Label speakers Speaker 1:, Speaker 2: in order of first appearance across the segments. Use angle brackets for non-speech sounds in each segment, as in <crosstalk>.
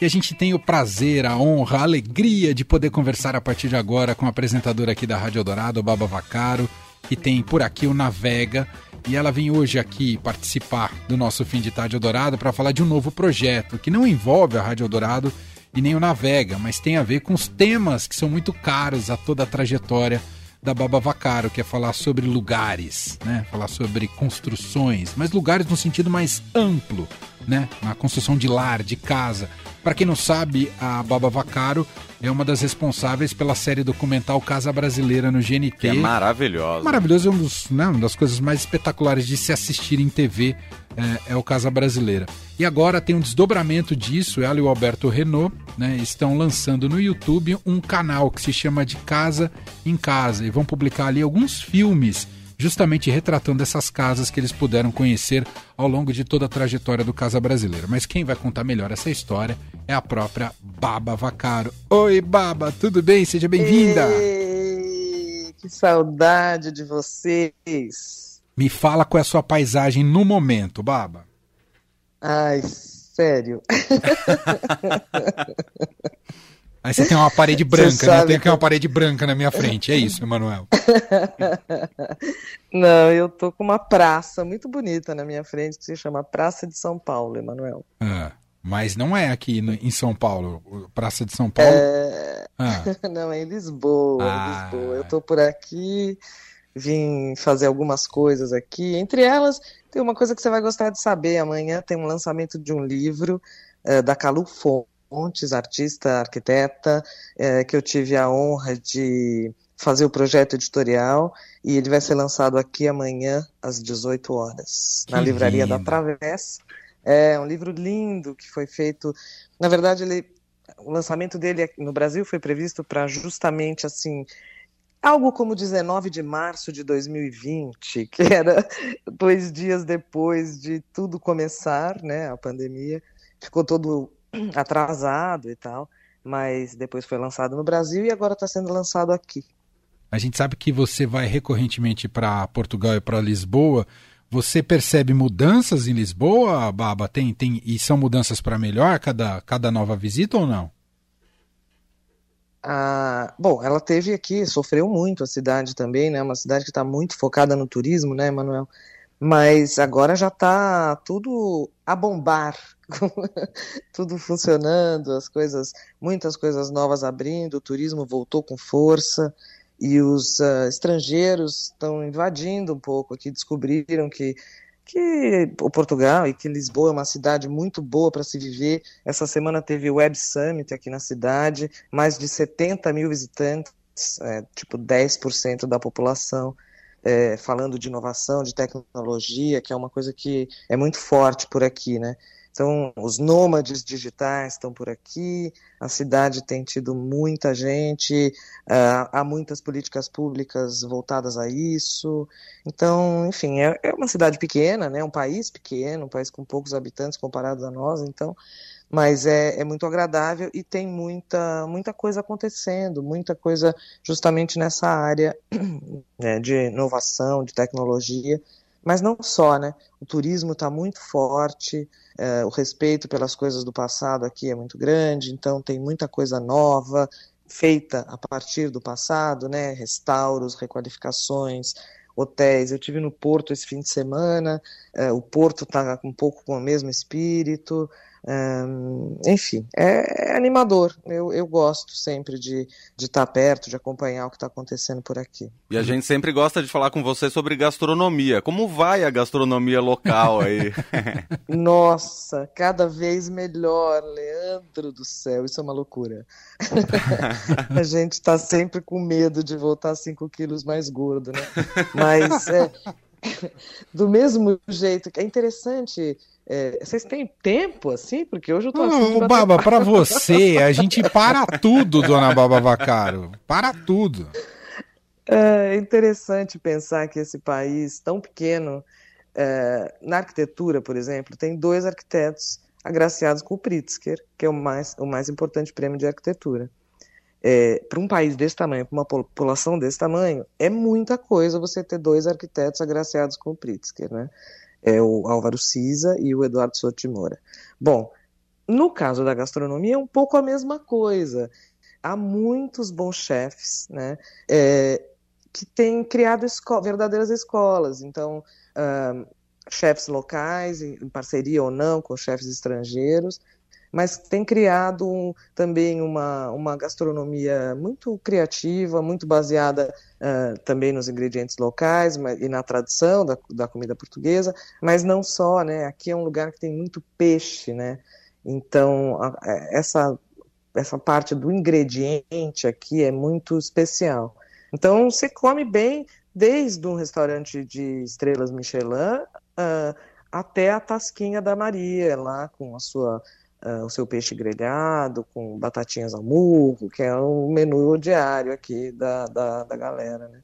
Speaker 1: E a gente tem o prazer, a honra, a alegria de poder conversar a partir de agora com a apresentadora aqui da Rádio Eldorado, Baba Vacaro, que tem por aqui o Navega. E ela vem hoje aqui participar do nosso Fim de Tarde Eldorado para falar de um novo projeto que não envolve a Rádio Eldorado e nem o Navega, mas tem a ver com os temas que são muito caros a toda a trajetória da Baba Vacaro, que é falar sobre lugares, né? Falar sobre construções, mas lugares no sentido mais amplo, né? Na construção de lar, de casa. Para quem não sabe, a Baba Vacaro é uma das responsáveis pela série documental Casa Brasileira no GNT. Que
Speaker 2: é maravilhosa.
Speaker 1: Maravilhoso, é um dos, né, uma das coisas mais espetaculares de se assistir em TV é, é, o Casa Brasileira. E agora tem um desdobramento disso, ela e o Alberto Renault né, estão lançando no YouTube um canal que se chama de Casa em Casa e vão publicar ali alguns filmes justamente retratando essas casas que eles puderam conhecer ao longo de toda a trajetória do Casa Brasileira. Mas quem vai contar melhor essa história é a própria Baba Vacaro. Oi, Baba, tudo bem? Seja bem-vinda!
Speaker 3: Que saudade de vocês!
Speaker 1: Me fala qual é a sua paisagem no momento, Baba.
Speaker 3: Ai, sério. <laughs>
Speaker 1: Aí você tem uma parede <laughs> branca, né? Eu tenho aqui uma parede branca na minha frente. É isso, Emanuel. <laughs>
Speaker 3: Não, eu tô com uma praça muito bonita na minha frente que se chama Praça de São Paulo, Emanuel.
Speaker 1: Ah, mas não é aqui no, em São Paulo, Praça de São Paulo.
Speaker 3: É... Ah. <laughs> Não, é em Lisboa, ah. Lisboa. Eu tô por aqui, vim fazer algumas coisas aqui. Entre elas, tem uma coisa que você vai gostar de saber. Amanhã tem um lançamento de um livro uh, da Calu Fon Montes, artista, arquiteta, é, que eu tive a honra de fazer o projeto editorial e ele vai ser lançado aqui amanhã às 18 horas que na livraria lindo. da Travessa. É um livro lindo que foi feito. Na verdade, ele, o lançamento dele no Brasil foi previsto para justamente assim algo como 19 de março de 2020, <laughs> que era dois dias depois de tudo começar, né, a pandemia. Ficou todo <clears throat> atrasado e tal, mas depois foi lançado no Brasil e agora está sendo lançado aqui.
Speaker 1: A gente sabe que você vai recorrentemente para Portugal e para Lisboa. Você percebe mudanças em Lisboa, Baba? Tem, tem e são mudanças para melhor cada, cada nova visita ou não?
Speaker 3: Ah, bom, ela teve aqui, sofreu muito a cidade também, né? Uma cidade que está muito focada no turismo, né, Manuel? Mas agora já está tudo a bombar, <laughs> tudo funcionando, as coisas, muitas coisas novas abrindo, o turismo voltou com força e os uh, estrangeiros estão invadindo um pouco aqui, descobriram que que o Portugal e que Lisboa é uma cidade muito boa para se viver. Essa semana teve o Web Summit aqui na cidade, mais de 70 mil visitantes, é, tipo 10% da população é, falando de inovação, de tecnologia, que é uma coisa que é muito forte por aqui, né? Então, os nômades digitais estão por aqui, a cidade tem tido muita gente, uh, há muitas políticas públicas voltadas a isso. Então, enfim, é, é uma cidade pequena, né? um país pequeno, um país com poucos habitantes comparado a nós, então mas é, é muito agradável e tem muita, muita coisa acontecendo, muita coisa justamente nessa área <clears throat> né, de inovação, de tecnologia, mas não só, né? O turismo está muito forte, é, o respeito pelas coisas do passado aqui é muito grande, então tem muita coisa nova feita a partir do passado, né? Restauros, requalificações, hotéis. Eu tive no Porto esse fim de semana, é, o Porto está um pouco com o mesmo espírito. Um, enfim, é, é, animador. Eu, eu gosto sempre de estar tá perto, de acompanhar o que está acontecendo por aqui.
Speaker 2: E a gente sempre gosta de falar com você sobre gastronomia. Como vai a gastronomia local aí? <laughs>
Speaker 3: Nossa, cada vez melhor, Leandro do céu, isso é uma loucura. <laughs> a gente está sempre com medo de voltar 5 quilos mais gordo, né? Mas é, <laughs> do mesmo jeito que é interessante é, vocês têm tempo assim? Porque hoje eu tô assim.
Speaker 1: Ô, Baba, para você, a gente para tudo, dona Baba Vacaro. Para tudo.
Speaker 3: É interessante pensar que esse país tão pequeno, é, na arquitetura, por exemplo, tem dois arquitetos agraciados com o Pritzker, que é o mais, o mais importante prêmio de arquitetura. É, para um país desse tamanho, para uma população desse tamanho, é muita coisa você ter dois arquitetos agraciados com o Pritzker, né? É o Álvaro Siza e o Eduardo Moura. Bom, no caso da gastronomia, é um pouco a mesma coisa. Há muitos bons chefes, né? É, que têm criado esco verdadeiras escolas. Então, uh, chefes locais, em parceria ou não com chefes estrangeiros, mas tem criado também uma, uma gastronomia muito criativa, muito baseada uh, também nos ingredientes locais mas, e na tradição da, da comida portuguesa, mas não só, né? Aqui é um lugar que tem muito peixe, né? Então, a, essa, essa parte do ingrediente aqui é muito especial. Então, você come bem desde um restaurante de estrelas Michelin uh, até a Tasquinha da Maria, lá com a sua uh, o seu peixe grelhado com batatinhas ao murro, que é o menu diário aqui da, da, da galera, né?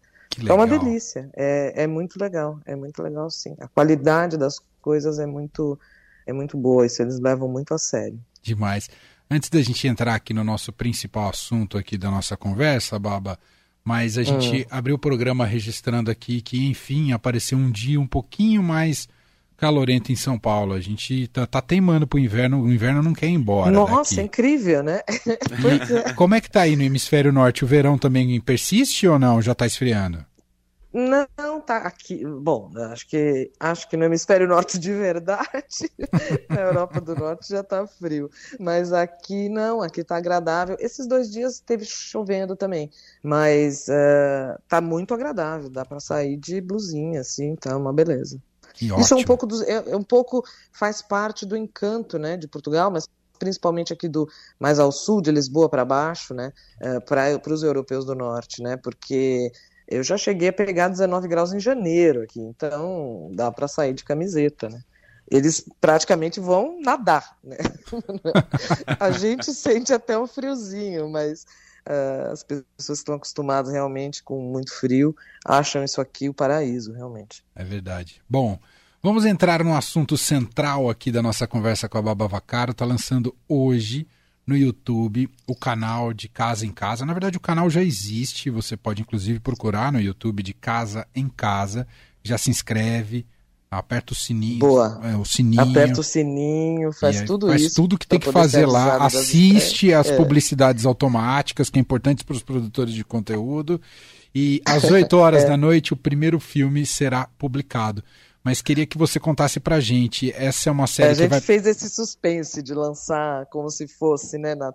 Speaker 3: É uma delícia, é, é muito legal, é muito legal sim. A qualidade das coisas é muito, é muito boa, isso eles levam muito a sério.
Speaker 1: Demais. Antes da gente entrar aqui no nosso principal assunto aqui da nossa conversa, Baba, mas a gente hum. abriu o programa registrando aqui que, enfim, apareceu um dia um pouquinho mais calorento em São Paulo. A gente tá, tá teimando pro inverno, o inverno não quer ir embora.
Speaker 3: Nossa,
Speaker 1: daqui.
Speaker 3: É incrível, né? <laughs>
Speaker 1: é. Como é que tá aí no hemisfério norte? O verão também persiste ou não? Já tá esfriando?
Speaker 3: Não, tá aqui. Bom, acho que acho que no hemisfério norte de verdade, <laughs> na Europa do Norte já tá frio, mas aqui não, aqui tá agradável. Esses dois dias teve chovendo também, mas uh, tá muito agradável, dá para sair de blusinha, assim, tá uma beleza.
Speaker 1: Que
Speaker 3: Isso é um pouco do, é, é, um pouco faz parte do encanto, né, de Portugal, mas principalmente aqui do mais ao sul de Lisboa para baixo, né, uh, para os europeus do norte, né, porque eu já cheguei a pegar 19 graus em janeiro aqui, então dá para sair de camiseta, né? Eles praticamente vão nadar, né? <laughs> a gente sente até um friozinho, mas uh, as pessoas que estão acostumadas realmente com muito frio acham isso aqui o paraíso, realmente.
Speaker 1: É verdade. Bom, vamos entrar no assunto central aqui da nossa conversa com a Baba Vacaro. Está lançando hoje no YouTube o canal de Casa em Casa. Na verdade, o canal já existe, você pode inclusive procurar no YouTube de Casa em Casa. Já se inscreve, aperta o sininho.
Speaker 3: Boa.
Speaker 1: É, o sininho.
Speaker 3: Aperta o sininho, faz tudo
Speaker 1: faz
Speaker 3: isso.
Speaker 1: Faz tudo que tem que fazer lá. Assiste as é. publicidades automáticas, que é importante para os produtores de conteúdo. E às <laughs> 8 horas é. da noite, o primeiro filme será publicado. Mas queria que você contasse pra gente. Essa é uma série
Speaker 3: é, a
Speaker 1: que
Speaker 3: gente
Speaker 1: vai...
Speaker 3: fez esse suspense de lançar como se fosse, né, na,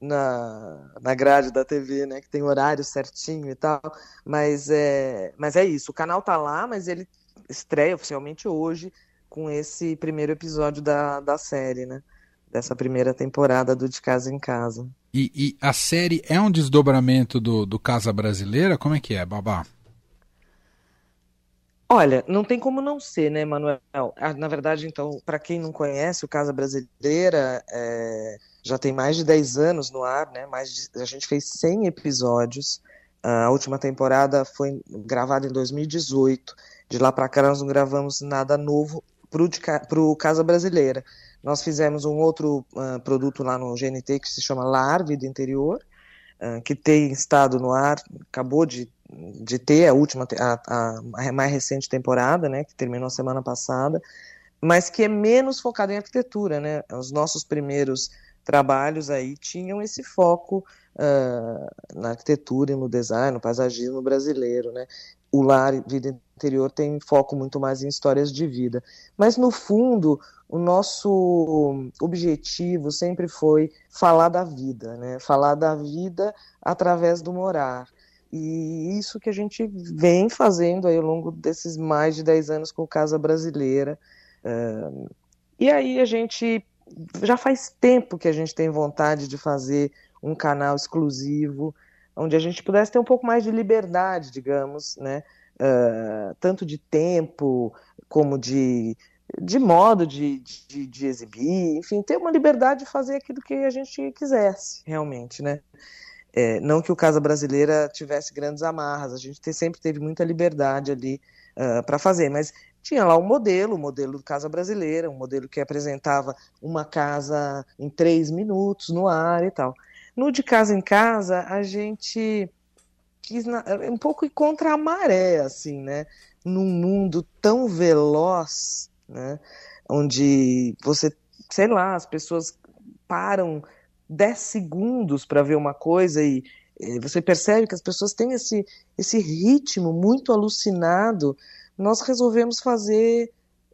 Speaker 3: na, na grade da TV, né, que tem horário certinho e tal. Mas é, mas é isso. O canal tá lá, mas ele estreia oficialmente hoje com esse primeiro episódio da, da série, né? Dessa primeira temporada do De Casa em Casa.
Speaker 1: E, e a série é um desdobramento do, do Casa Brasileira? Como é que é, Babá?
Speaker 3: Olha, não tem como não ser, né, Manuel? Ah, na verdade, então, para quem não conhece, o Casa Brasileira é, já tem mais de 10 anos no ar, né? Mais de, a gente fez 100 episódios. A última temporada foi gravada em 2018. De lá para cá nós não gravamos nada novo para o Casa Brasileira. Nós fizemos um outro uh, produto lá no GNT que se chama Lar Vida Interior, uh, que tem estado no ar, acabou de, de ter a última, a, a, mais recente temporada, né, que terminou semana passada, mas que é menos focado em arquitetura, né? Os nossos primeiros trabalhos aí tinham esse foco uh, na arquitetura e no design, no paisagismo brasileiro, né? O lar vida interior tem foco muito mais em histórias de vida. Mas, no fundo, o nosso objetivo sempre foi falar da vida, né? falar da vida através do morar. E isso que a gente vem fazendo aí ao longo desses mais de 10 anos com Casa Brasileira. Uh, e aí a gente já faz tempo que a gente tem vontade de fazer um canal exclusivo, onde a gente pudesse ter um pouco mais de liberdade, digamos, né? uh, tanto de tempo como de, de modo de, de, de, exibir, enfim, ter uma liberdade de fazer aquilo que a gente quisesse, realmente, né? É, não que o Casa Brasileira tivesse grandes amarras, a gente sempre teve muita liberdade ali uh, para fazer, mas tinha lá um modelo, o modelo do Casa Brasileira, um modelo que apresentava uma casa em três minutos no ar e tal. No de casa em casa, a gente quis na, um pouco ir contra a maré, assim, né? Num mundo tão veloz, né? Onde você, sei lá, as pessoas param 10 segundos para ver uma coisa e você percebe que as pessoas têm esse, esse ritmo muito alucinado. Nós resolvemos fazer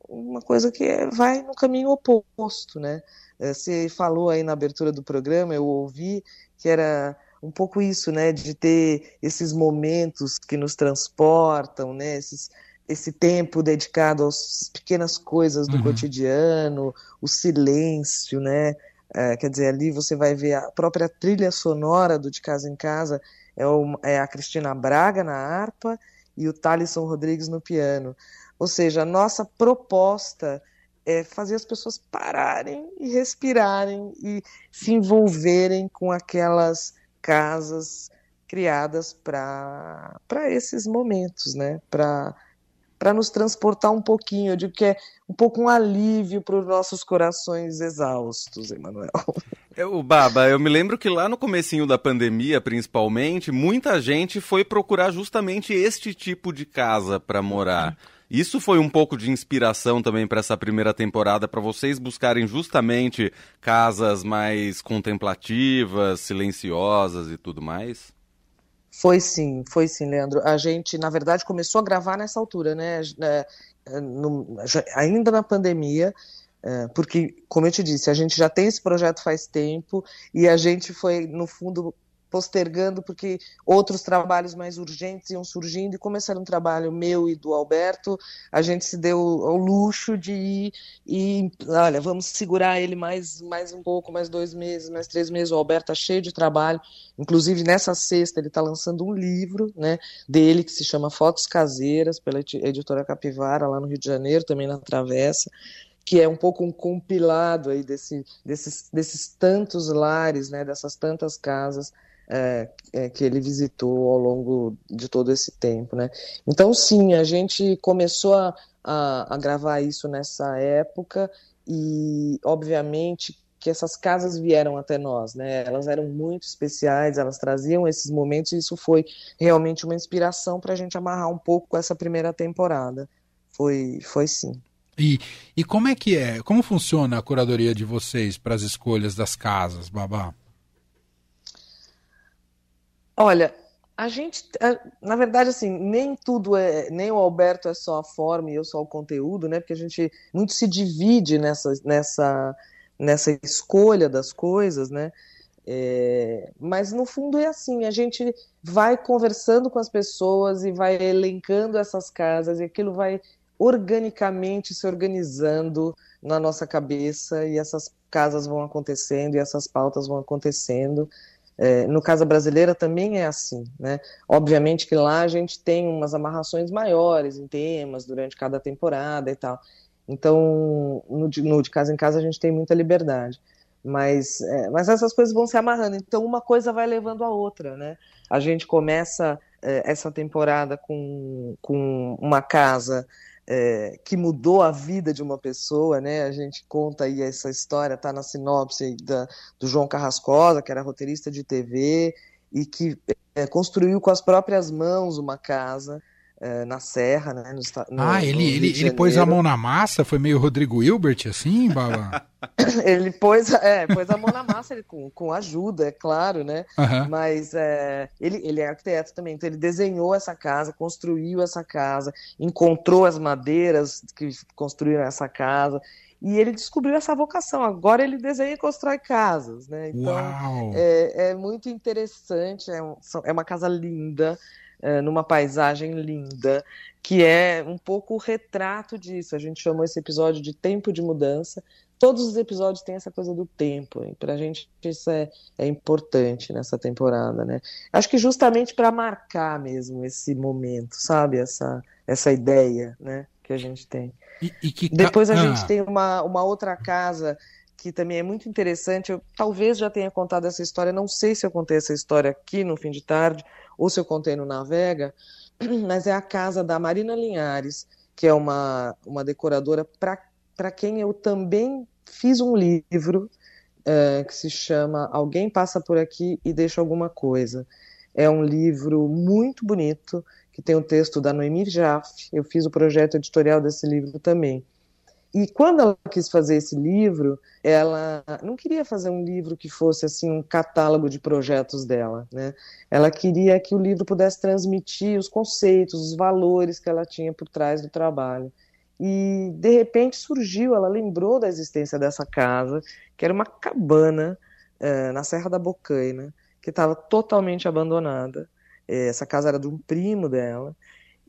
Speaker 3: uma coisa que é, vai no caminho oposto, né? É, você falou aí na abertura do programa, eu ouvi que era um pouco isso, né, de ter esses momentos que nos transportam, né, esses, esse tempo dedicado às pequenas coisas do uhum. cotidiano, o silêncio, né, é, quer dizer, ali você vai ver a própria trilha sonora do De Casa em Casa, é, o, é a Cristina Braga na harpa e o Thalisson Rodrigues no piano. Ou seja, a nossa proposta é fazer as pessoas pararem e respirarem e se envolverem com aquelas casas criadas para esses momentos, né? Para para nos transportar um pouquinho, eu digo que é um pouco um alívio para os nossos corações exaustos, Emanuel.
Speaker 2: O Baba, eu me lembro que lá no comecinho da pandemia, principalmente, muita gente foi procurar justamente este tipo de casa para morar. Isso foi um pouco de inspiração também para essa primeira temporada, para vocês buscarem justamente casas mais contemplativas, silenciosas e tudo mais?
Speaker 3: Foi sim, foi sim, Leandro. A gente, na verdade, começou a gravar nessa altura, né? É, é, no, ainda na pandemia, é, porque, como eu te disse, a gente já tem esse projeto faz tempo e a gente foi, no fundo, postergando porque outros trabalhos mais urgentes iam surgindo e começaram um trabalho meu e do Alberto, a gente se deu ao luxo de ir e, olha, vamos segurar ele mais, mais um pouco, mais dois meses, mais três meses, o Alberto está cheio de trabalho, inclusive nessa sexta ele está lançando um livro, né, dele que se chama Fotos Caseiras, pela editora Capivara, lá no Rio de Janeiro, também na Travessa, que é um pouco um compilado aí desse, desses, desses tantos lares, né, dessas tantas casas é, é, que ele visitou ao longo de todo esse tempo, né? Então, sim, a gente começou a, a, a gravar isso nessa época e, obviamente, que essas casas vieram até nós, né? Elas eram muito especiais, elas traziam esses momentos e isso foi realmente uma inspiração para a gente amarrar um pouco essa primeira temporada. Foi, foi sim.
Speaker 1: E, e como é que é? Como funciona a curadoria de vocês para as escolhas das casas, Babá?
Speaker 3: Olha, a gente, na verdade, assim, nem tudo é, nem o Alberto é só a forma e eu só o conteúdo, né? Porque a gente muito se divide nessa, nessa, nessa escolha das coisas, né? É, mas no fundo é assim, a gente vai conversando com as pessoas e vai elencando essas casas e aquilo vai organicamente se organizando na nossa cabeça e essas casas vão acontecendo e essas pautas vão acontecendo. É, no Casa Brasileira também é assim, né? Obviamente que lá a gente tem umas amarrações maiores em temas durante cada temporada e tal. Então, no de, no de Casa em Casa a gente tem muita liberdade. Mas, é, mas essas coisas vão se amarrando. Então, uma coisa vai levando a outra, né? A gente começa é, essa temporada com, com uma casa é, que mudou a vida de uma pessoa, né? A gente conta aí essa história, tá na sinopse da, do João Carrascosa, que era roteirista de TV e que é, construiu com as próprias mãos uma casa é, na Serra, né? No,
Speaker 1: no, ah, ele, ele, ele pôs a mão na massa, foi meio Rodrigo Hilbert, assim, <laughs> Baba?
Speaker 3: ele pôs, é, pôs a mão na massa ele, com, com ajuda, é claro, né? Uhum. Mas é, ele, ele é arquiteto também, então ele desenhou essa casa, construiu essa casa, encontrou as madeiras que construíram essa casa e ele descobriu essa vocação. Agora ele desenha e constrói casas, né? Então é, é, muito interessante, é, um, é uma casa linda, é, numa paisagem linda, que é um pouco o retrato disso. A gente chamou esse episódio de Tempo de Mudança. Todos os episódios têm essa coisa do tempo, e para a gente isso é, é importante nessa temporada, né? Acho que justamente para marcar mesmo esse momento, sabe? Essa, essa ideia, né? Que a gente tem. E, e que... Depois a ah. gente tem uma, uma outra casa que também é muito interessante. Eu talvez já tenha contado essa história, não sei se eu contei essa história aqui no fim de tarde, ou se eu contei no Navega, <clears throat> mas é a casa da Marina Linhares, que é uma, uma decoradora para quem eu também fiz um livro uh, que se chama Alguém Passa Por Aqui e Deixa Alguma Coisa. É um livro muito bonito, que tem o texto da Noemi Jaff, eu fiz o projeto editorial desse livro também. E quando ela quis fazer esse livro, ela não queria fazer um livro que fosse assim um catálogo de projetos dela, né? Ela queria que o livro pudesse transmitir os conceitos, os valores que ela tinha por trás do trabalho. E de repente surgiu, ela lembrou da existência dessa casa, que era uma cabana é, na Serra da Bocaina, que estava totalmente abandonada. É, essa casa era de um primo dela.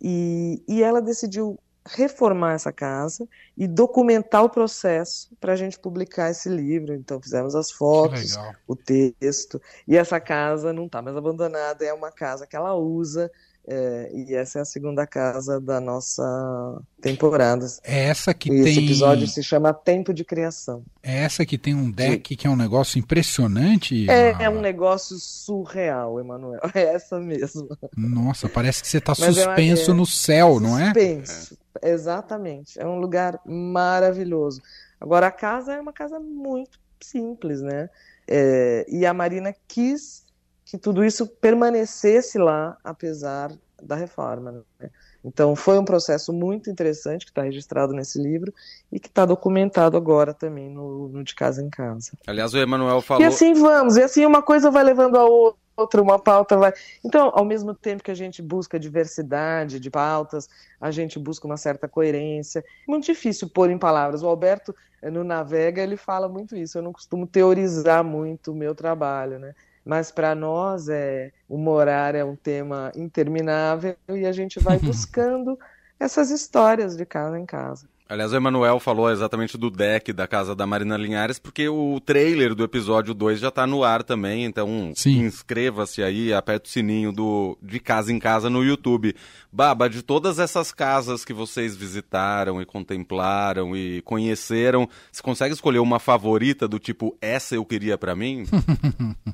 Speaker 3: E, e ela decidiu reformar essa casa e documentar o processo para a gente publicar esse livro. Então fizemos as fotos, o texto e essa casa não está mais abandonada, é uma casa que ela usa é, e essa é a segunda casa da nossa temporada.
Speaker 1: É essa que
Speaker 3: e
Speaker 1: tem.
Speaker 3: Esse episódio se chama Tempo de Criação.
Speaker 1: É essa que tem um deck Sim. que é um negócio impressionante.
Speaker 3: É, é, um negócio surreal, Emanuel. <laughs> É essa mesmo.
Speaker 1: Nossa, parece que você está suspenso é, no céu, não é?
Speaker 3: Suspenso, exatamente. É um lugar maravilhoso. Agora, a casa é uma casa muito simples, né? É, e a Marina quis que tudo isso permanecesse lá, apesar da reforma. Né? Então, foi um processo muito interessante que está registrado nesse livro e que está documentado agora também no, no, De Casa em Casa.
Speaker 2: Aliás, o Emanuel falou.
Speaker 3: E assim vamos, e assim uma coisa vai levando a outra, uma pauta vai. Então, ao mesmo tempo que a gente busca diversidade de pautas, a gente busca uma certa coerência. Muito difícil pôr em palavras. O Alberto, no Navega, ele fala muito isso. Eu não costumo teorizar muito o meu trabalho, né? mas para nós é o morar é um tema interminável e a gente vai <laughs> buscando essas histórias de casa em casa.
Speaker 2: Aliás, o Emanuel falou exatamente do deck da casa da Marina Linhares, porque o trailer do episódio 2 já está no ar também, então inscreva-se aí, aperte o sininho do de Casa em Casa no YouTube. Baba, de todas essas casas que vocês visitaram e contemplaram e conheceram, você consegue escolher uma favorita do tipo, essa eu queria para mim?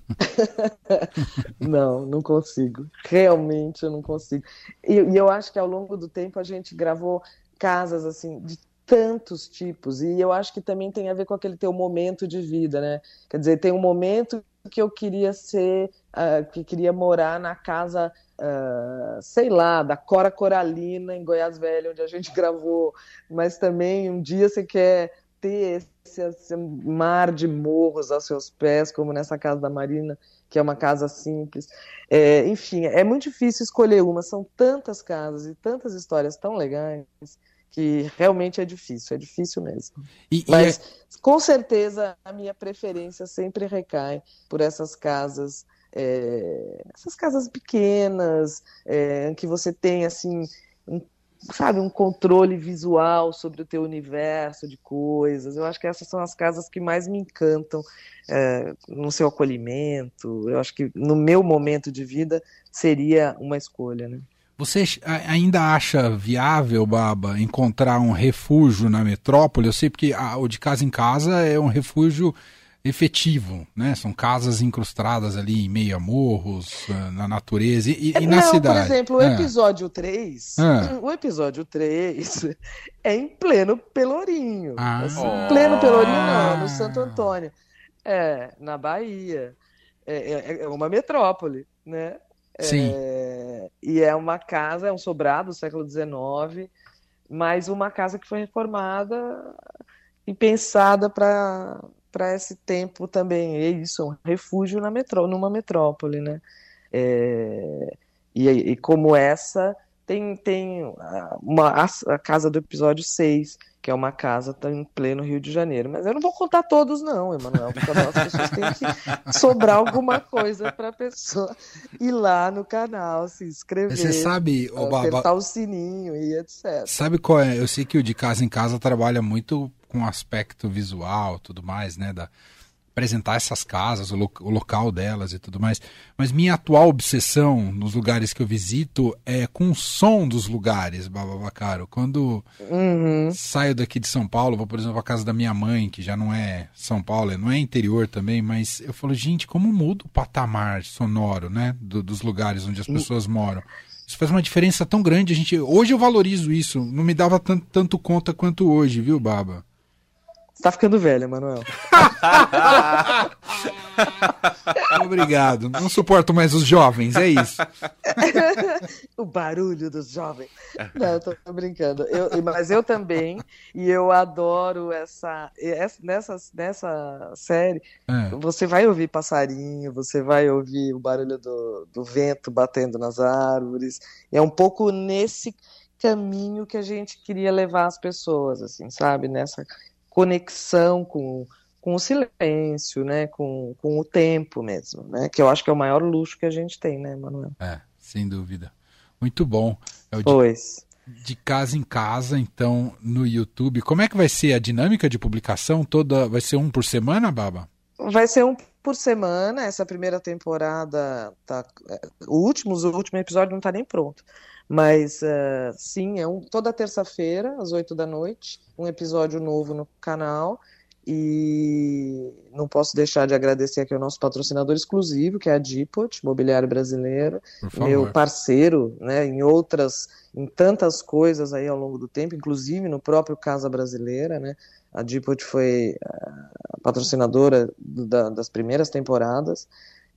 Speaker 2: <laughs>
Speaker 3: não, não consigo. Realmente eu não consigo. E, e eu acho que ao longo do tempo a gente gravou casas assim de tantos tipos e eu acho que também tem a ver com aquele teu momento de vida, né? Quer dizer, tem um momento que eu queria ser, uh, que queria morar na casa, uh, sei lá, da Cora Coralina em Goiás Velho, onde a gente <laughs> gravou, mas também um dia você quer ter esse, esse mar de morros aos seus pés, como nessa casa da Marina, que é uma casa simples. É, enfim, é muito difícil escolher uma, são tantas casas e tantas histórias tão legais que realmente é difícil, é difícil mesmo. E, Mas, e é... com certeza, a minha preferência sempre recai por essas casas, é, essas casas pequenas, é, que você tem, assim, um, sabe, um controle visual sobre o teu universo de coisas. Eu acho que essas são as casas que mais me encantam é, no seu acolhimento. Eu acho que no meu momento de vida seria uma escolha, né?
Speaker 1: Você ainda acha viável, Baba, encontrar um refúgio na metrópole? Eu sei porque o de casa em casa é um refúgio efetivo, né? São casas incrustadas ali em meio a morros, eh, na natureza e, e na
Speaker 3: Não,
Speaker 1: cidade.
Speaker 3: Por exemplo, o é. episódio 3, é. o episódio 3 é em pleno Pelourinho. Ah. Assim, oh. Pleno Pelourinho não, no Santo Antônio. É, na Bahia. É, é, é uma metrópole, né?
Speaker 1: Sim.
Speaker 3: É, e é uma casa, é um sobrado do século XIX, mas uma casa que foi reformada e pensada para para esse tempo também. É isso, um refúgio na metrô, numa metrópole, né? É, e, e, como essa, tem, tem uma, a, casa do episódio 6, que é uma casa tá em pleno Rio de Janeiro. Mas eu não vou contar todos, não, Emanuel, porque as pessoas têm que <laughs> sobrar alguma coisa para a pessoa ir lá no canal, se inscrever.
Speaker 1: Você sabe,
Speaker 3: o apertar o sininho e etc.
Speaker 1: Sabe qual é? Eu sei que o de casa em casa trabalha muito com aspecto visual, tudo mais, né? Da, apresentar essas casas, o, lo o, local delas e tudo mais. Mas minha atual obsessão nos lugares que eu visito é com o som dos lugares, Bababacaro. Quando uhum. saio daqui de São Paulo, vou, por exemplo, à casa da minha mãe, que já não é São Paulo, não é interior também, mas eu falo, gente, como muda o patamar sonoro, né? Do, dos lugares onde as pessoas moram. Isso faz uma diferença tão grande. A gente, hoje eu valorizo isso. Não me dava tanto, tanto conta quanto hoje, viu, Baba?
Speaker 3: Você tá ficando velha, Manuel. <laughs>
Speaker 1: Obrigado. Não suporto mais os jovens, é isso. <laughs>
Speaker 3: o barulho dos jovens. Não, tô, tô brincando. Eu, mas eu também, e eu adoro essa, essa nessa, nessa série. É. Você vai ouvir passarinho, você vai ouvir o barulho do, do vento batendo nas árvores. É um pouco nesse caminho que a gente queria levar as pessoas, assim, sabe? Nessa conexão com com o silêncio, né, com, com o tempo mesmo, né, que eu acho que é o maior luxo que a gente tem, né, Manuel?
Speaker 1: É, sem dúvida. Muito bom.
Speaker 3: É o pois.
Speaker 1: De, de casa em casa, então, no YouTube. Como é que vai ser a dinâmica de publicação? Toda vai ser um por semana, Baba?
Speaker 3: Vai ser um por semana. Essa primeira temporada tá, o último, o último episódio não está nem pronto. Mas uh, sim, é um, toda terça-feira, às oito da noite, um episódio novo no canal. E não posso deixar de agradecer aqui ao nosso patrocinador exclusivo, que é a Dipot, Mobiliário Brasileiro, meu parceiro, né, em outras, em tantas coisas aí ao longo do tempo, inclusive no próprio Casa Brasileira, né? A Dipot foi a patrocinadora da, das primeiras temporadas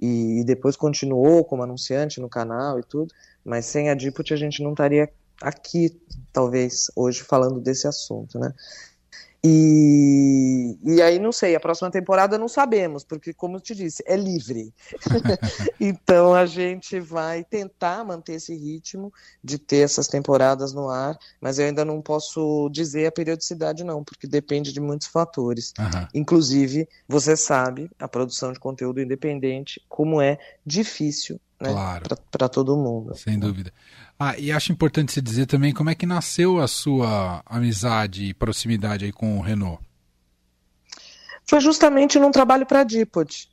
Speaker 3: e, e, depois continuou como anunciante no canal e tudo, mas sem a Dipot a gente não estaria aqui, talvez, hoje falando desse assunto, né? E, e aí, não sei, a próxima temporada não sabemos, porque, como eu te disse, é livre. <laughs> então, a gente vai tentar manter esse ritmo de ter essas temporadas no ar, mas eu ainda não posso dizer a periodicidade, não, porque depende de muitos fatores. Uhum. Inclusive, você sabe, a produção de conteúdo independente, como é difícil né, claro. para todo mundo.
Speaker 1: Sem dúvida. Ah, e acho importante você dizer também como é que nasceu a sua amizade e proximidade aí com o Renault.
Speaker 3: Foi justamente num trabalho para a Dipod.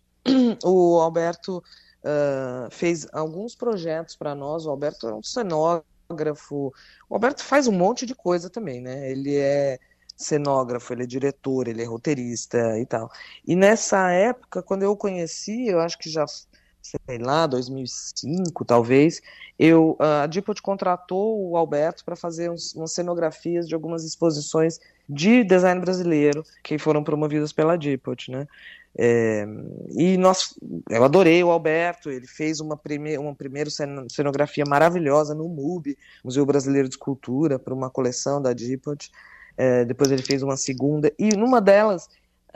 Speaker 3: O Alberto uh, fez alguns projetos para nós. O Alberto é um cenógrafo. O Alberto faz um monte de coisa também, né? Ele é cenógrafo, ele é diretor, ele é roteirista e tal. E nessa época, quando eu o conheci, eu acho que já sei lá, 2005 talvez, eu a Dipot contratou o Alberto para fazer uns, umas cenografias de algumas exposições de design brasileiro que foram promovidas pela Dipot, né? É, e nós, eu adorei o Alberto, ele fez uma, prime, uma primeira cenografia maravilhosa no MUB, Museu Brasileiro de Escultura, para uma coleção da Dipot. É, depois ele fez uma segunda, e numa delas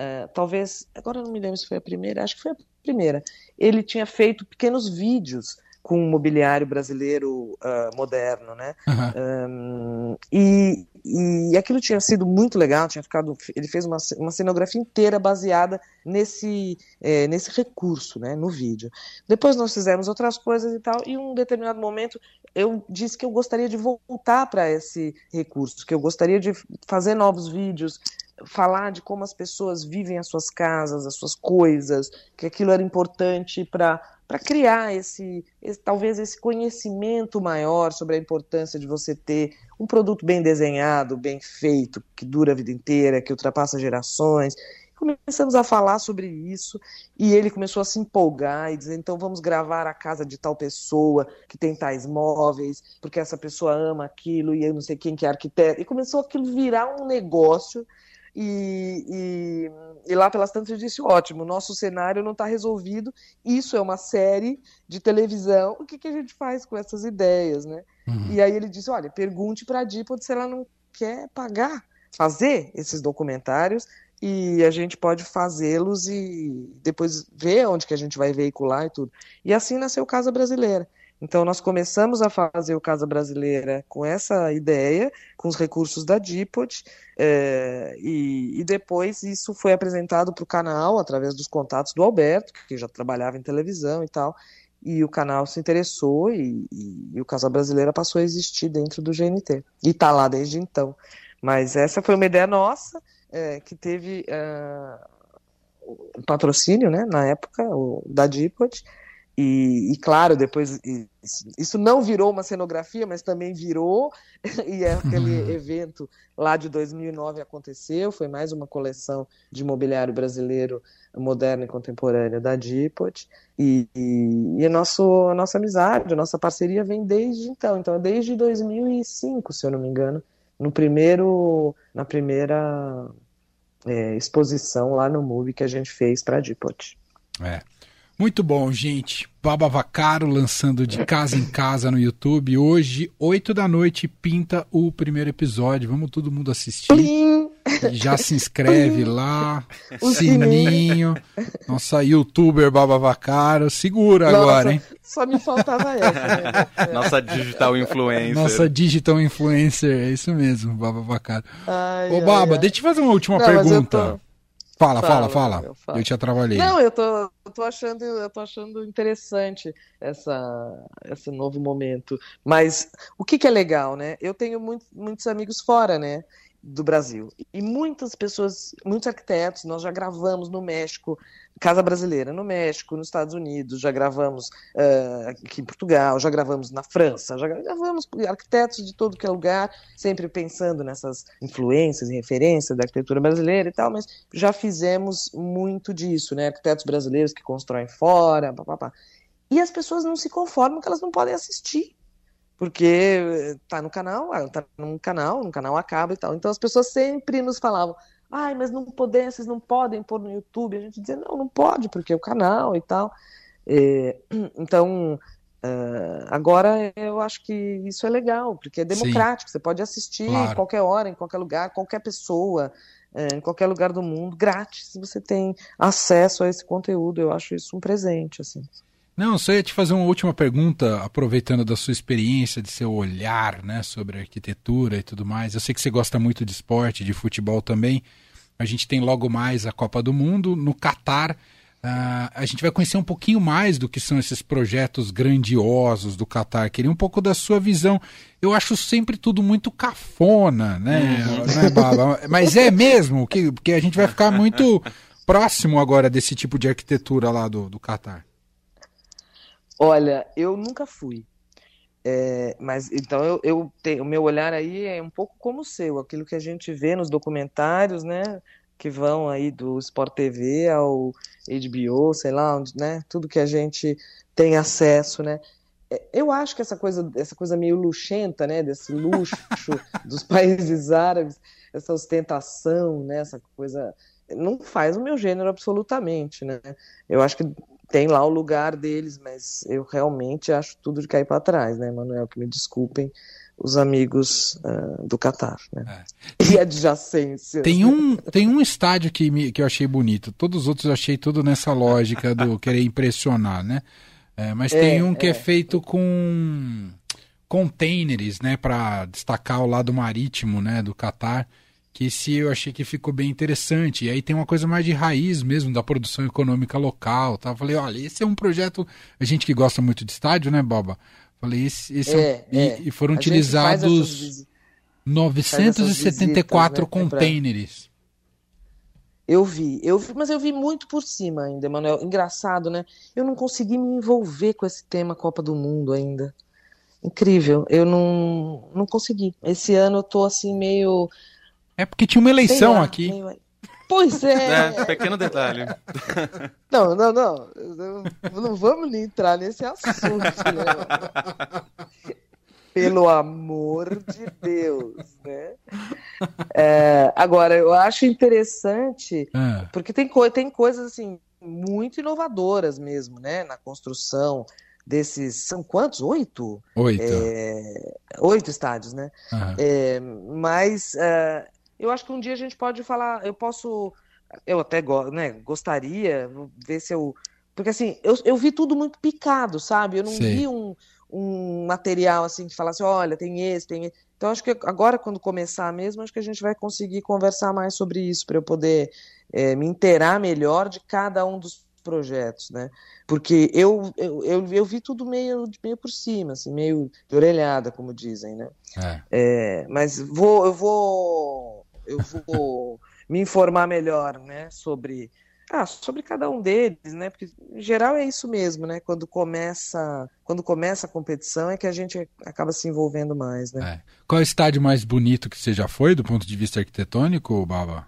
Speaker 3: Uh, talvez, agora não me lembro se foi a primeira, acho que foi a primeira. Ele tinha feito pequenos vídeos com o mobiliário brasileiro uh, moderno, né? Uhum. Um, e, e aquilo tinha sido muito legal, tinha ficado, ele fez uma, uma cenografia inteira baseada nesse, é, nesse recurso, né, no vídeo. Depois nós fizemos outras coisas e tal, e em um determinado momento eu disse que eu gostaria de voltar para esse recurso, que eu gostaria de fazer novos vídeos, falar de como as pessoas vivem as suas casas, as suas coisas, que aquilo era importante para para criar esse, esse, talvez esse conhecimento maior sobre a importância de você ter um produto bem desenhado, bem feito, que dura a vida inteira, que ultrapassa gerações. Começamos a falar sobre isso e ele começou a se empolgar e dizer: então vamos gravar a casa de tal pessoa que tem tais móveis, porque essa pessoa ama aquilo e eu não sei quem que é arquiteto. E começou aquilo virar um negócio e, e, e, lá pelas tantas eu disse: ótimo, nosso cenário não está resolvido, isso é uma série de televisão, o que, que a gente faz com essas ideias, né? Uhum. E aí ele disse: olha, pergunte para a Dipod se ela não quer pagar, fazer esses documentários e a gente pode fazê-los e depois ver onde que a gente vai veicular e tudo. E assim nasceu Casa Brasileira. Então, nós começamos a fazer o Casa Brasileira com essa ideia, com os recursos da Dipot, é, e, e, depois isso foi apresentado para o canal através dos contatos do Alberto, que já trabalhava em televisão e tal, e o canal se interessou e, e, e o Casa Brasileira passou a existir dentro do GNT. E está lá desde então. Mas essa foi uma ideia nossa, é, que teve uh, patrocínio, né, na época, o, da Dipot, e, e, claro, depois isso não virou uma cenografia, mas também virou, <laughs> e é aquele uhum. evento lá de 2009 aconteceu, foi mais uma coleção de mobiliário brasileiro moderno e contemporâneo da Dipot, e, e, e a, nosso, a nossa amizade, a nossa parceria vem desde então, então desde 2005, se eu não me engano, no primeiro, na primeira é, exposição lá no MUBI que a gente fez para a Dipot.
Speaker 1: É. Muito bom, gente. Baba Vacaro lançando de casa em casa no YouTube. Hoje, 8 da noite, pinta o primeiro episódio. Vamos todo mundo assistir.
Speaker 3: Plim!
Speaker 1: Já se inscreve lá, o sininho. Nossa youtuber Baba Vacaro. Segura Nossa, agora, hein?
Speaker 3: Só me faltava essa. Né? <laughs>
Speaker 2: Nossa digital influencer.
Speaker 1: Nossa digital influencer, é isso mesmo, Baba Vacaro. Ai, Ô, Baba, ai, deixa eu te fazer uma última Não, pergunta. Fala, fala, fala. Eu, eu te atrapalhei.
Speaker 3: Não, eu tô, eu tô achando, eu tô achando interessante essa, esse novo momento. Mas o que, que é legal, né? Eu tenho muito, muitos amigos fora, né? Do Brasil. E muitas pessoas, muitos arquitetos, nós já gravamos no México, Casa Brasileira no México, nos Estados Unidos, já gravamos uh, aqui em Portugal, já gravamos na França, já gravamos arquitetos de todo que é lugar, sempre pensando nessas influências e referências da arquitetura brasileira e tal, mas já fizemos muito disso, né? Arquitetos brasileiros que constroem fora, papapá. E as pessoas não se conformam que elas não podem assistir porque tá no canal, ah, tá num canal, no canal acaba e tal. Então as pessoas sempre nos falavam, ai, mas não podem, vocês não podem pôr no YouTube. A gente dizia, não, não pode, porque é o canal e tal. É, <clears throat> então, uh, agora eu acho que isso é legal, porque é democrático, Sim. você pode assistir claro. qualquer hora, em qualquer lugar, qualquer pessoa, em qualquer lugar do mundo, grátis, você tem acesso a esse conteúdo. Eu acho isso um presente, assim.
Speaker 1: Não, só ia te fazer uma última pergunta, aproveitando da sua experiência, de seu olhar né, sobre arquitetura e tudo mais. Eu sei que você gosta muito de esporte, de futebol também. A gente tem logo mais a Copa do Mundo. No Catar, Uh, a gente vai conhecer um pouquinho mais do que são esses projetos grandiosos do Qatar. Queria um pouco da sua visão. Eu acho sempre tudo muito cafona, né, uhum. né Baba? Mas é mesmo, que, porque a gente vai ficar muito próximo agora desse tipo de arquitetura lá do, do Qatar.
Speaker 3: Olha, eu nunca fui. É, mas então eu, eu tenho, o meu olhar aí é um pouco como o seu, aquilo que a gente vê nos documentários, né? Que vão aí do Sport TV ao HBO, sei lá, onde, né? Tudo que a gente tem acesso, né? É, eu acho que essa coisa, essa coisa meio luxenta, né? Desse luxo <laughs> dos países árabes, essa ostentação, né? Essa coisa não faz o meu gênero absolutamente, né? Eu acho que tem lá o lugar deles, mas eu realmente acho tudo de cair para trás, né, Manuel? Que me desculpem os amigos uh, do Catar, né? É. <laughs> E adjacências.
Speaker 1: Tem um, tem um estádio que, me, que eu achei bonito. Todos os outros eu achei tudo nessa lógica do <laughs> querer impressionar, né? É, mas é, tem um que é, é feito com containers, né, para destacar o lado marítimo, né, do Catar que esse eu achei que ficou bem interessante. E aí tem uma coisa mais de raiz mesmo, da produção econômica local. Tá? Falei, olha, esse é um projeto. A gente que gosta muito de estádio, né, Boba? Falei, esse, esse é, é, é. E, e, foram a utilizados 974 visitas, né? containers.
Speaker 3: Eu vi, eu vi, mas eu vi muito por cima ainda, Emanuel. Engraçado, né? Eu não consegui me envolver com esse tema Copa do Mundo ainda. Incrível, eu não, não consegui. Esse ano eu tô assim meio
Speaker 1: é porque tinha uma eleição lá, aqui.
Speaker 3: Pois é.
Speaker 2: é. Pequeno detalhe. <laughs>
Speaker 3: Não, não, não. Não vamos entrar nesse assunto, né? Pelo amor de Deus, né? É, agora, eu acho interessante, é. porque tem, co tem coisas assim muito inovadoras mesmo, né? Na construção desses. São quantos? Oito?
Speaker 1: Oito.
Speaker 3: É, oito estádios, né? Uhum. mas uh, eu acho que um dia a gente pode falar, eu posso, eu até né, gostaria, ver se eu. Porque assim, eu, eu vi tudo muito picado, sabe? Eu não Sim. vi um, um material assim que falasse, olha, tem esse, tem esse. Então acho que agora, quando começar mesmo, acho que a gente vai conseguir conversar mais sobre isso, para eu poder é, me inteirar melhor de cada um dos projetos, né? Porque eu, eu, eu, eu, vi tudo meio, meio por cima, assim, meio de orelhada, como dizem, né? É. É, mas vou, eu vou eu vou me informar melhor, né, sobre ah, sobre cada um deles, né? Porque em geral é isso mesmo, né? Quando começa, quando começa a competição é que a gente acaba se envolvendo mais, né?
Speaker 1: É. Qual é o estádio mais bonito que você já foi do ponto de vista arquitetônico, Baba?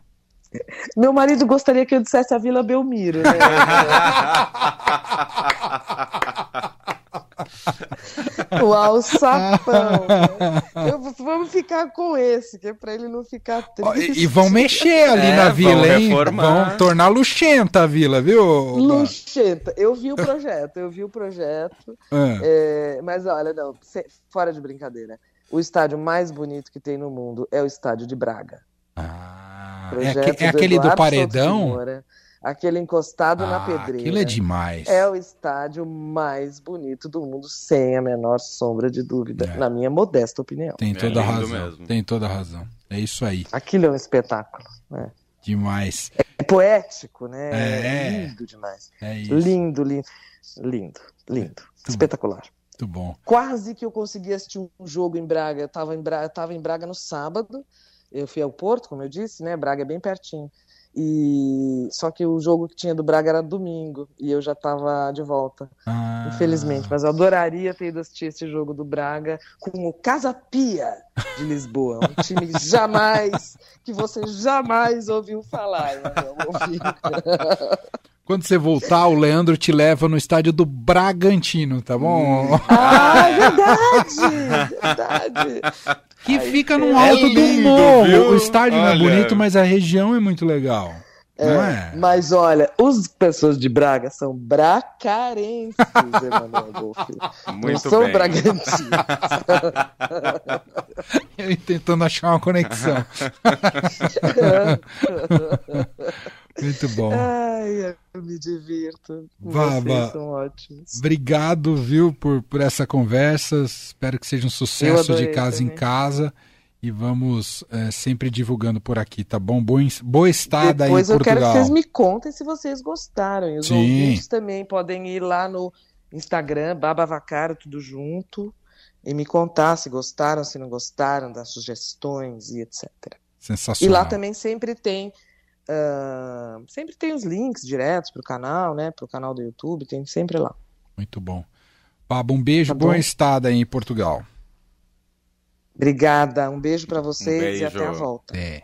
Speaker 3: Meu marido gostaria que eu dissesse a Vila Belmiro, né? <laughs> <laughs> o alçapão. <laughs> Eu, vamos ficar com esse, que é pra ele não ficar triste.
Speaker 1: E, e vão mexer ali é, na vila, hein? Reformar. Vão tornar luxenta a vila, viu?
Speaker 3: Luxenta. Eu vi o projeto, eu vi o projeto. É. É, mas olha, não, fora de brincadeira. O estádio mais bonito que tem no mundo é o estádio de Braga.
Speaker 1: Ah, é, é, aquele do Paredão?
Speaker 3: Aquele encostado ah, na pedreira.
Speaker 1: Aquilo é demais.
Speaker 3: É o estádio mais bonito do mundo, sem a menor sombra de dúvida, é. na minha modesta opinião.
Speaker 1: Tem toda é a razão. Mesmo. Tem toda a razão. É isso aí.
Speaker 3: Aquilo é um espetáculo. Né?
Speaker 1: Demais.
Speaker 3: É poético, né? É, lindo demais. É isso. Lindo, lindo, lindo, lindo. É. Espetacular.
Speaker 1: Muito bom.
Speaker 3: Quase que eu consegui assistir um jogo em Braga. Eu estava em, Braga, em Braga no sábado. Eu fui ao Porto, como eu disse, né? Braga é bem pertinho. E só que o jogo que tinha do Braga era domingo e eu já estava de volta, ah. infelizmente. Mas eu adoraria ter ido assistir esse jogo do Braga com o Casa Pia de Lisboa, um time jamais que você jamais ouviu falar. <laughs>
Speaker 1: Quando você voltar, o Leandro te leva no estádio do Bragantino, tá bom?
Speaker 3: Ah, é verdade! verdade.
Speaker 1: Que Aí fica no é alto é lindo, do morro. Viu? O estádio olha. não é bonito, mas a região é muito legal. É, é?
Speaker 3: Mas olha, as pessoas de Braga são bracarenses, <laughs> Emanuel Golf. Muito não são bem. bragantinos. <laughs>
Speaker 1: Eu tentando achar uma conexão. <laughs> Muito bom.
Speaker 3: Ai, eu me divirto.
Speaker 1: Baba, são ótimos. Obrigado, viu, por, por essa conversa. Espero que seja um sucesso de casa também. em casa. E vamos é, sempre divulgando por aqui, tá bom? Boa, boa estada
Speaker 3: Depois
Speaker 1: aí em Portugal.
Speaker 3: Depois eu quero que vocês me contem se vocês gostaram. E os Sim. ouvintes também podem ir lá no Instagram, Baba Vacaro, tudo junto, e me contar se gostaram, se não gostaram, das sugestões e etc.
Speaker 1: Sensacional.
Speaker 3: E lá também sempre tem Uh, sempre tem os links diretos para o canal, né? Para o canal do YouTube, tem sempre lá.
Speaker 1: Muito bom. Pablo, um beijo, tá boa estada aí em Portugal.
Speaker 3: Obrigada, um beijo para vocês um beijo. e até a volta.
Speaker 1: É.